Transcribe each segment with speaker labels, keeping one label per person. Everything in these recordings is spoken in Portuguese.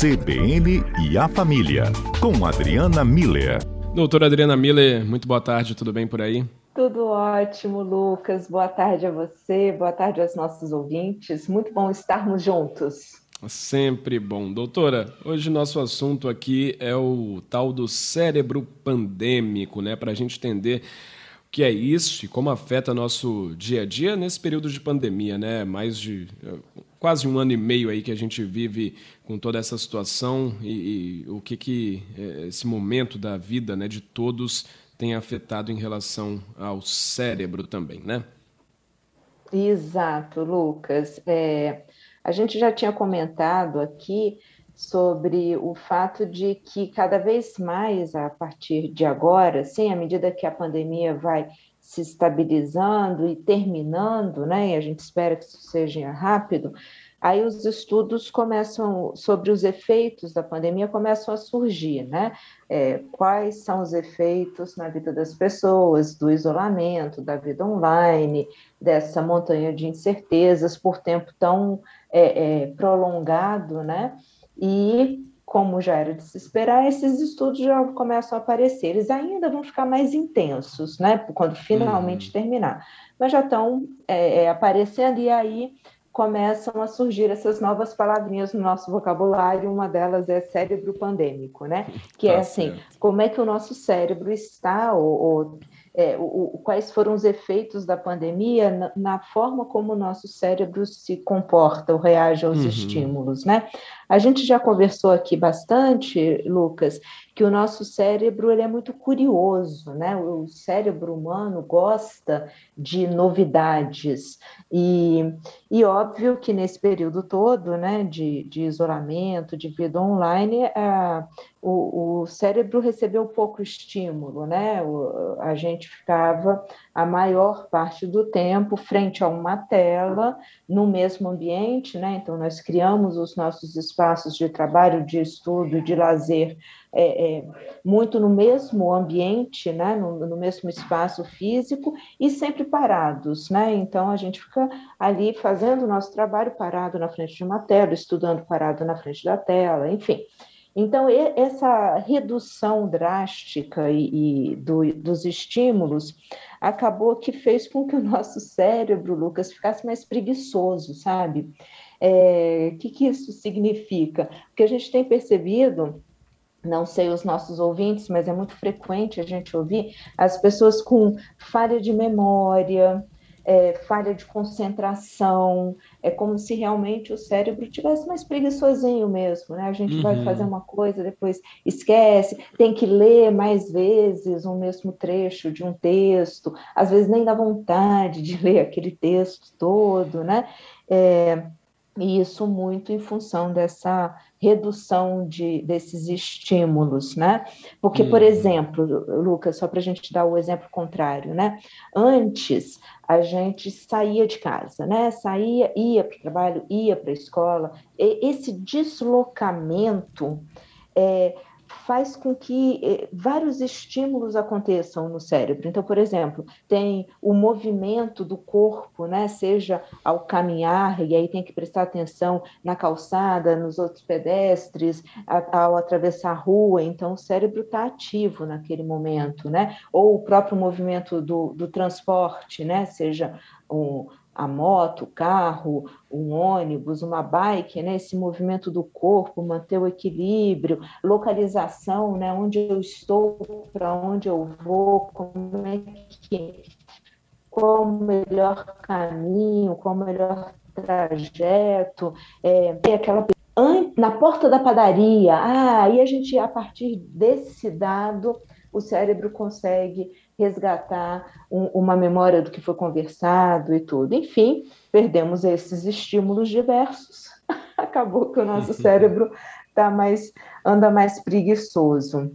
Speaker 1: CBN e a Família, com Adriana Miller.
Speaker 2: Doutora Adriana Miller, muito boa tarde, tudo bem por aí?
Speaker 3: Tudo ótimo, Lucas. Boa tarde a você, boa tarde aos nossos ouvintes. Muito bom estarmos juntos.
Speaker 2: Sempre bom. Doutora, hoje nosso assunto aqui é o tal do cérebro pandêmico, né? Para a gente entender que é isso e como afeta nosso dia a dia nesse período de pandemia, né? Mais de quase um ano e meio aí que a gente vive com toda essa situação e, e o que que é, esse momento da vida, né, de todos tem afetado em relação ao cérebro também, né?
Speaker 3: Exato, Lucas. É, a gente já tinha comentado aqui sobre o fato de que cada vez mais, a partir de agora, sim, à medida que a pandemia vai se estabilizando e terminando, né, e a gente espera que isso seja rápido, aí os estudos começam sobre os efeitos da pandemia começam a surgir, né? É, quais são os efeitos na vida das pessoas, do isolamento, da vida online, dessa montanha de incertezas por tempo tão é, é, prolongado, né? E, como já era de se esperar, esses estudos já começam a aparecer. Eles ainda vão ficar mais intensos, né? Quando finalmente uhum. terminar. Mas já estão é, é, aparecendo, e aí começam a surgir essas novas palavrinhas no nosso vocabulário, uma delas é cérebro pandêmico, né? Que é tá é assim, certo. como é que o nosso cérebro está, ou, ou é, o, o, quais foram os efeitos da pandemia na, na, forma como o nosso cérebro se comporta ou reage aos uhum. estímulos, né? A gente já conversou aqui bastante, Lucas, que o nosso cérebro ele é muito curioso, né? O cérebro humano gosta de novidades e, e óbvio que nesse período todo, né, de, de isolamento, de vida online, a, o, o cérebro recebeu pouco estímulo, né? O, a gente ficava a maior parte do tempo frente a uma tela, no mesmo ambiente, né? Então, nós criamos os nossos espaços de trabalho, de estudo, de lazer, é, é, muito no mesmo ambiente, né? No, no, mesmo espaço físico e sempre parados, né? Então, a gente fica ali fazendo o nosso trabalho parado na frente de uma tela, estudando parado na frente da tela, enfim. Então, essa redução drástica e, e do, dos estímulos acabou que fez com que o nosso cérebro, Lucas, ficasse mais preguiçoso, sabe? O é, que, que isso significa? Porque a gente tem percebido não sei os nossos ouvintes, mas é muito frequente a gente ouvir as pessoas com falha de memória, é, falha de concentração, é como se realmente o cérebro tivesse mais preguiçosinho mesmo, né? A gente uhum. vai fazer uma coisa, depois esquece, tem que ler mais vezes o mesmo trecho de um texto, às vezes nem dá vontade de ler aquele texto todo, né? É, e isso muito em função dessa redução de, desses estímulos, né? Porque, por uhum. exemplo, Lucas, só para a gente dar o exemplo contrário, né? Antes a gente saía de casa, né? Saía, ia para o trabalho, ia para a escola. E esse deslocamento é, faz com que eh, vários estímulos aconteçam no cérebro. Então, por exemplo, tem o movimento do corpo, né? Seja ao caminhar, e aí tem que prestar atenção na calçada, nos outros pedestres, ao atravessar a rua, então o cérebro está ativo naquele momento, né? Ou o próprio movimento do, do transporte, né? Seja um, a moto, o carro, um ônibus, uma bike, né? esse movimento do corpo, manter o equilíbrio, localização, né? onde eu estou, para onde eu vou, como é que qual o melhor caminho, qual o melhor trajeto, é, aquela na porta da padaria, ah, aí a gente, a partir desse dado, o cérebro consegue resgatar um, uma memória do que foi conversado e tudo. Enfim, perdemos esses estímulos diversos. Acabou que o nosso cérebro tá mais, anda mais preguiçoso.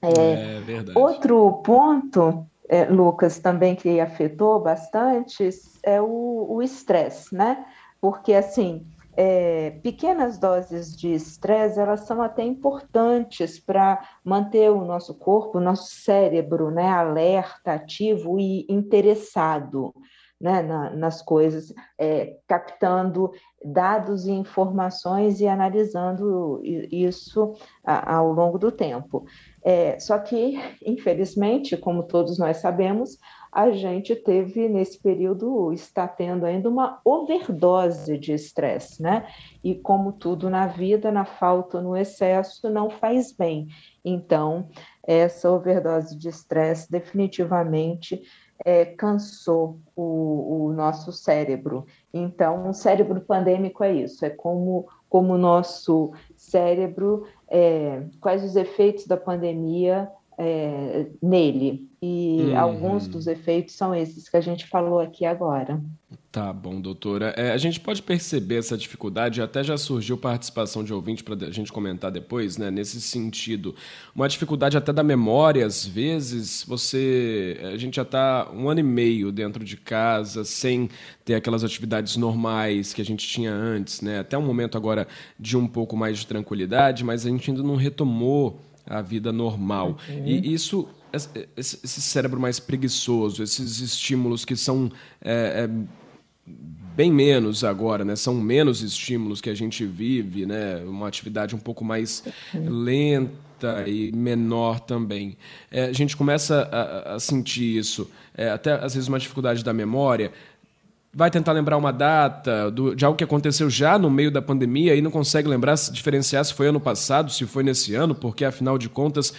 Speaker 3: É, é verdade. Outro ponto, é, Lucas, também que afetou bastante é o estresse, né? Porque assim, é, pequenas doses de estresse elas são até importantes para manter o nosso corpo, o nosso cérebro, né, alerta, ativo e interessado. né, na, nas coisas, é, captando dados e informações e analisando isso ao longo do tempo. É, só que, infelizmente, como todos nós sabemos, a gente teve nesse período, está tendo ainda uma overdose de estresse, né? E como tudo na vida, na falta, no excesso, não faz bem. Então, essa overdose de estresse definitivamente é, cansou o, o, nosso cérebro. Então, o cérebro pandêmico é isso, é como, como o nosso cérebro, é, quais os efeitos da pandemia é, nele. E uhum. alguns dos efeitos são esses que a gente falou aqui agora.
Speaker 2: Tá bom, doutora. É, a gente pode perceber essa dificuldade, até já surgiu participação de ouvinte para a gente comentar depois, né? Nesse sentido. Uma dificuldade até da memória, às vezes, você. A gente já está um ano e meio dentro de casa, sem ter aquelas atividades normais que a gente tinha antes, né? Até um momento agora de um pouco mais de tranquilidade, mas a gente ainda não retomou a vida normal. Uhum. E isso esse cérebro mais preguiçoso, esses estímulos que são é, é, bem menos agora, né? São menos estímulos que a gente vive, né? Uma atividade um pouco mais lenta e menor também. É, a gente começa a, a sentir isso, é, até às vezes uma dificuldade da memória. Vai tentar lembrar uma data do, de algo que aconteceu já no meio da pandemia e não consegue lembrar, diferenciar se foi ano passado, se foi nesse ano, porque afinal de contas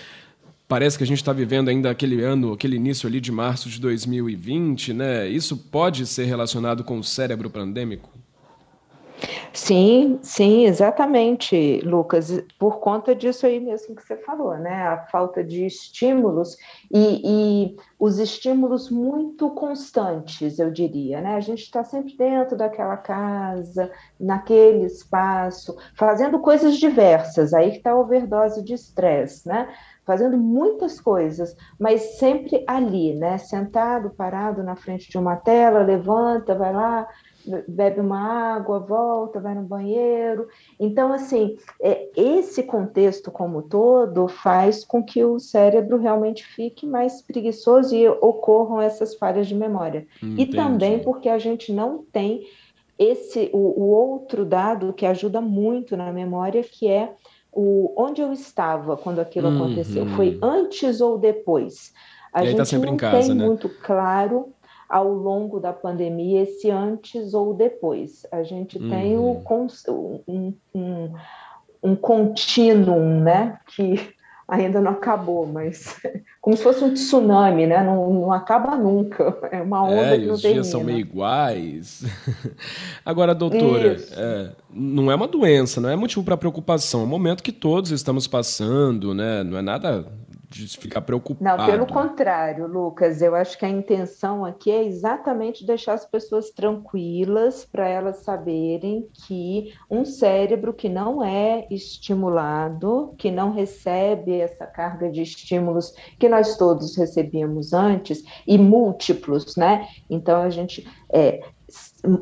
Speaker 2: Parece que a gente está vivendo ainda aquele ano, aquele início ali de março de 2020, né? Isso pode ser relacionado com o cérebro pandêmico?
Speaker 3: Sim, sim, exatamente, Lucas. Por conta disso aí mesmo que você falou, né? A falta de estímulos e, e os estímulos muito constantes, eu diria, né? A gente está sempre dentro daquela casa, naquele espaço, fazendo coisas diversas. Aí que está a overdose de estresse, né? fazendo muitas coisas, mas sempre ali, né? Sentado, parado na frente de uma tela, levanta, vai lá, bebe uma água, volta, vai no banheiro. Então, assim, é, esse contexto como todo faz com que o cérebro realmente fique mais preguiçoso e ocorram essas falhas de memória. Entendi. E também porque a gente não tem esse o, o outro dado que ajuda muito na memória, que é o, onde eu estava quando aquilo uhum. aconteceu. Foi antes ou depois? A e gente tá não casa, tem né? muito claro ao longo da pandemia esse antes ou depois. A gente uhum. tem o, um, um, um contínuo, né? Que ainda não acabou, mas como se fosse um tsunami, né? Não, não acaba nunca. É uma onda é, que não
Speaker 2: os dias são meio iguais. Agora, doutora, é, não é uma doença, não é motivo para preocupação. É um momento que todos estamos passando, né? Não é nada de ficar preocupado.
Speaker 3: Não, pelo contrário, Lucas, eu acho que a intenção aqui é exatamente deixar as pessoas tranquilas para elas saberem que um cérebro que não é estimulado, que não recebe essa carga de estímulos que nós todos recebíamos antes e múltiplos, né? Então a gente é,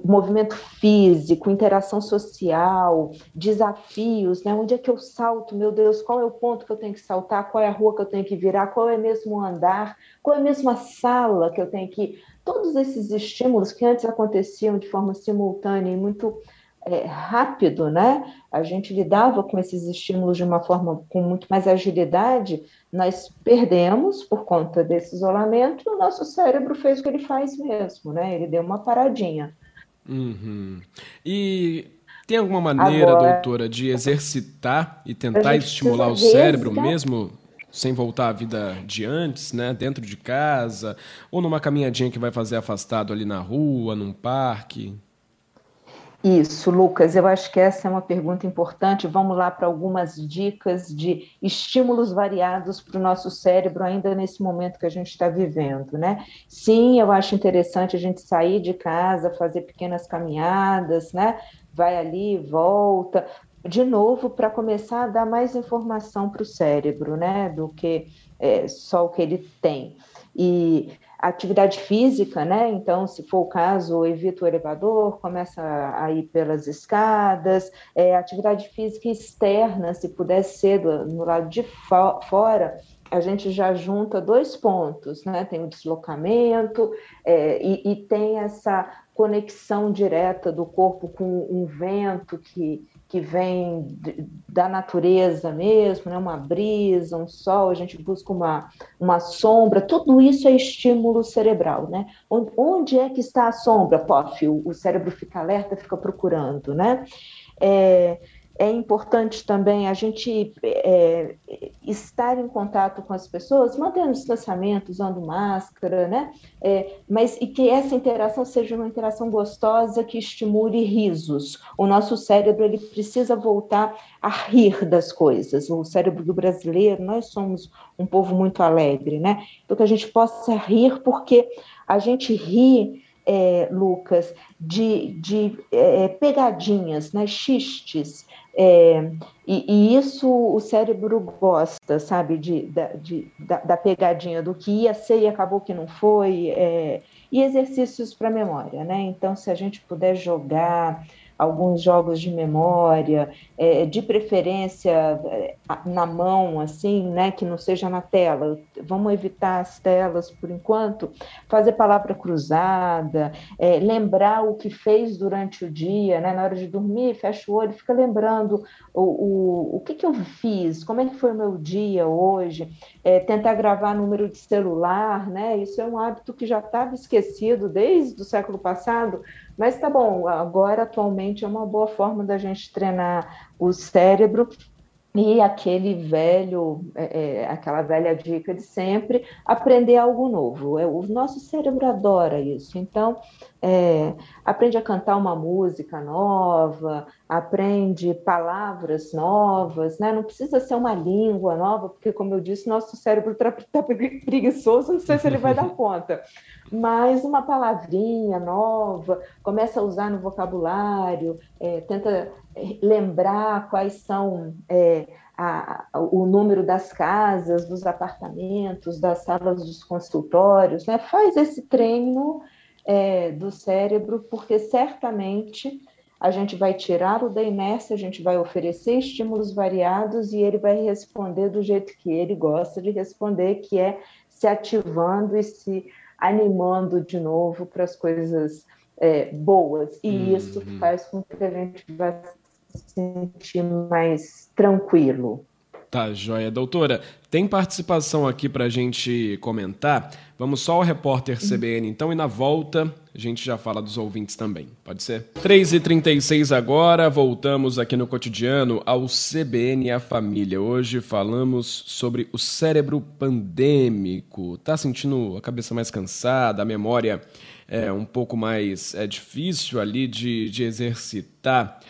Speaker 3: movimento físico, interação social, desafios, né? Onde é que eu salto? Meu Deus, qual é o ponto que eu tenho que saltar? Qual é a rua que eu tenho que virar? Qual é mesmo o andar? Qual é mesmo a sala que eu tenho que todos esses estímulos que antes aconteciam de forma simultânea e muito é, rápido, né? A gente lidava com esses estímulos de uma forma com muito mais agilidade. Nós perdemos por conta desse isolamento. O nosso cérebro fez o que ele faz mesmo, né? Ele deu uma paradinha.
Speaker 2: Uhum. E tem alguma maneira, Agora, doutora, de exercitar e tentar estimular o cérebro mesmo sem voltar à vida de antes, né? Dentro de casa ou numa caminhadinha que vai fazer afastado ali na rua, num parque?
Speaker 3: Isso, Lucas, eu acho que essa é uma pergunta importante. Vamos lá para algumas dicas de estímulos variados para o nosso cérebro, ainda nesse momento que a gente está vivendo, né? Sim, eu acho interessante a gente sair de casa, fazer pequenas caminhadas, né? Vai ali, volta, de novo, para começar a dar mais informação para o cérebro, né? Do que é, só o que ele tem. E atividade física, né? Então, se for o caso, evita o elevador, começa a ir pelas escadas, é, atividade física externa, se puder ser do, no lado de fo fora, a gente já junta dois pontos, né? Tem o deslocamento é, e, e, tem essa conexão direta do corpo com um vento que, que vem da natureza mesmo, né? uma brisa, um sol, a gente busca uma, uma sombra, tudo isso é estímulo cerebral, né? Onde, onde é que está a sombra? Pof, o, o cérebro fica alerta, fica procurando, né? É, é importante também a gente é, estar em contato com as pessoas, mantendo distanciamento, usando máscara, né? É, mas e que essa interação seja uma interação gostosa que estimule risos. O nosso cérebro ele precisa voltar a rir das coisas. O cérebro do brasileiro, nós somos um povo muito alegre, né? Então que a gente possa rir porque a gente ri é, Lucas, de, de é, pegadinhas, né, xistes, é, e, e, isso o cérebro gosta, sabe, de, de, da, da, pegadinha do que ia ser e acabou que não foi, é, e exercícios para memória, né? Então, se a gente puder jogar alguns jogos de memória, é, de preferência é, na mão, assim, né, que não seja na tela. Vamos evitar as telas por enquanto. Fazer palavra cruzada, é, lembrar o que fez durante o dia, né, na hora de dormir, fecha o olho, fica lembrando o, o, o que, que eu fiz, como é que foi o meu dia hoje, é, tentar gravar número de celular, né, isso é um hábito que já estava esquecido desde o século passado, mas tá bom, agora atualmente é uma boa forma da gente treinar o cérebro e aquele velho, é, é, aquela velha dica de sempre, aprender algo novo. É, o nosso cérebro adora isso. Então, é, aprende a cantar uma música nova, aprende palavras novas, né? Não precisa ser uma língua nova, porque, como eu disse, nosso cérebro está tá preguiçoso, não sei se ele vai dar conta. Mas uma palavrinha nova, começa a usar no vocabulário, é, tenta lembrar quais são é, a, o número das casas, dos apartamentos, das salas dos consultórios, né? faz esse treino é, do cérebro, porque certamente a gente vai tirá-lo da inércia, a gente vai oferecer estímulos variados e ele vai responder do jeito que ele gosta de responder, que é se ativando e se animando de novo para as coisas é, boas. E uhum. isso faz com que a gente vá sentir mais tranquilo.
Speaker 2: Tá, joia. Doutora, tem participação aqui para a gente comentar? Vamos só ao repórter CBN então e na volta a gente já fala dos ouvintes também. Pode ser? 3h36 agora, voltamos aqui no cotidiano ao CBN e a família. Hoje falamos sobre o cérebro pandêmico. Tá sentindo a cabeça mais cansada, a memória é um pouco mais é difícil ali de, de exercitar?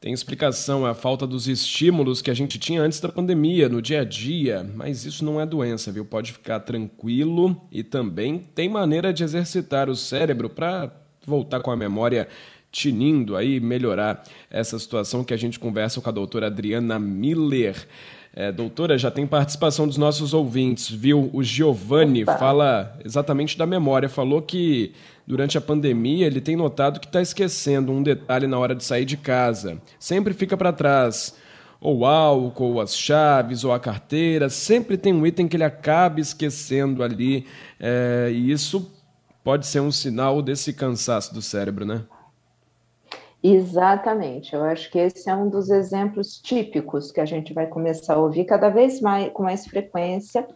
Speaker 2: Tem explicação a falta dos estímulos que a gente tinha antes da pandemia, no dia a dia, mas isso não é doença, viu? Pode ficar tranquilo e também tem maneira de exercitar o cérebro para voltar com a memória tinindo aí, melhorar essa situação que a gente conversa com a doutora Adriana Miller. É, doutora, já tem participação dos nossos ouvintes, viu? O Giovanni Opa. fala exatamente da memória, falou que durante a pandemia, ele tem notado que está esquecendo um detalhe na hora de sair de casa. Sempre fica para trás. Ou álcool, ou as chaves, ou a carteira. Sempre tem um item que ele acaba esquecendo ali. É, e isso pode ser um sinal desse cansaço do cérebro, né?
Speaker 3: Exatamente, eu acho que esse é um dos exemplos típicos que a gente vai começar a ouvir cada vez mais com mais frequência.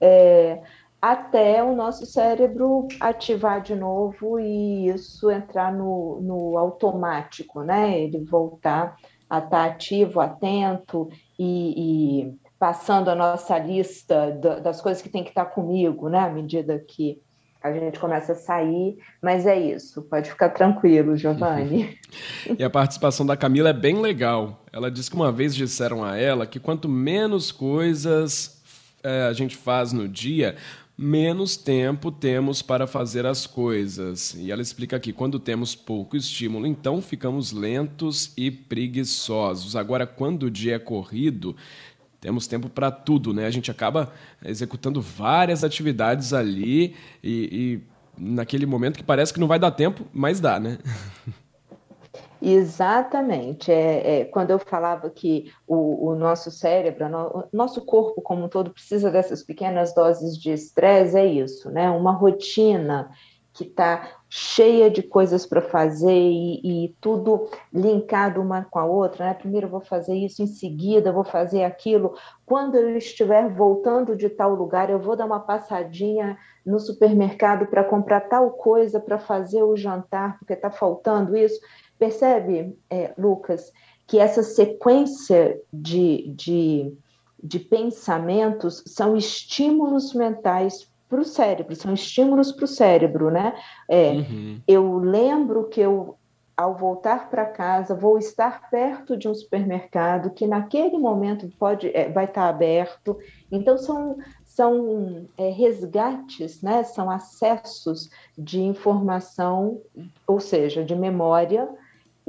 Speaker 3: É, até o nosso cérebro ativar de novo e isso entrar no, no automático, né? Ele voltar a estar ativo, atento e, e passando a nossa lista das coisas que tem que estar comigo, né? À medida que a gente começa a sair, mas é isso, pode ficar tranquilo, Giovanni.
Speaker 2: e a participação da Camila é bem legal. Ela disse que uma vez disseram a ela que quanto menos coisas é, a gente faz no dia, menos tempo temos para fazer as coisas. E ela explica aqui: quando temos pouco estímulo, então ficamos lentos e preguiçosos. Agora, quando o dia é corrido, temos tempo para tudo, né? A gente acaba executando várias atividades ali e, e naquele momento que parece que não vai dar tempo, mas dá, né?
Speaker 3: Exatamente. É, é, quando eu falava que o, o nosso cérebro, o nosso corpo como um todo precisa dessas pequenas doses de estresse, é isso, né? Uma rotina que está cheia de coisas para fazer e, e, tudo linkado uma com a outra, né? Primeiro vou fazer isso, em seguida vou fazer aquilo. Quando eu estiver voltando de tal lugar, eu vou dar uma passadinha no supermercado para comprar tal coisa para fazer o jantar, porque está faltando isso. Percebe, é, Lucas, que essa sequência de, de, de pensamentos são estímulos mentais para o cérebro, são estímulos para o cérebro, né? É, uhum. Eu lembro que eu, ao voltar para casa, vou estar perto de um supermercado que naquele momento pode, é, vai estar aberto. Então são são é, resgates, né? São acessos de informação, ou seja, de memória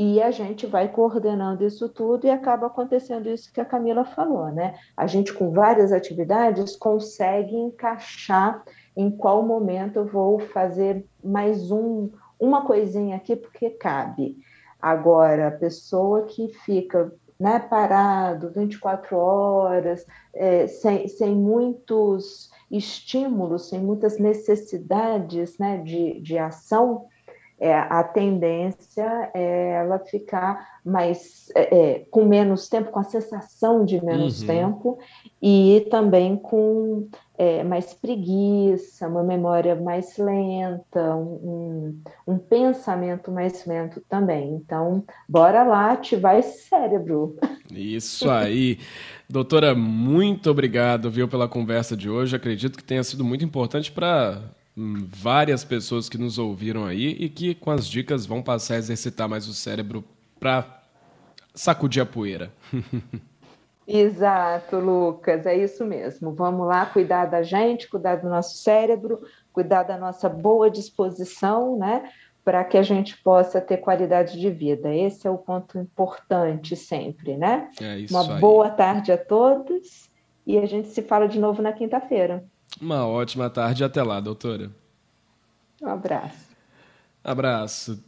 Speaker 3: e a gente vai coordenando isso tudo e acaba acontecendo isso que a Camila falou, né? A gente, com várias atividades, consegue encaixar em qual momento eu vou fazer mais um, uma coisinha aqui, porque cabe. Agora, a pessoa que fica né, parado 24 horas, é, sem, sem muitos estímulos, sem muitas necessidades né, de, de ação, é, a tendência é ela ficar mais é, é, com menos tempo, com a sensação de menos uhum. tempo e também com é, mais preguiça, uma memória mais lenta, um, um, pensamento mais lento também. Então, bora lá ativar esse cérebro.
Speaker 2: Isso aí. Doutora, muito obrigado, viu, pela conversa de hoje. Acredito que tenha sido muito importante para várias pessoas que nos ouviram aí e que com as dicas vão passar a exercitar mais o cérebro para sacudir a poeira.
Speaker 3: Exato, Lucas, é isso mesmo. Vamos lá cuidar da gente, cuidar do nosso cérebro, cuidar da nossa boa disposição, né? Para que a gente possa ter qualidade de vida. Esse é o ponto importante sempre, né?
Speaker 2: É isso
Speaker 3: Uma
Speaker 2: aí.
Speaker 3: boa tarde a todos e a gente se fala de novo na quinta-feira.
Speaker 2: Uma ótima tarde. Até lá, doutora.
Speaker 3: Um abraço.
Speaker 2: Abraço.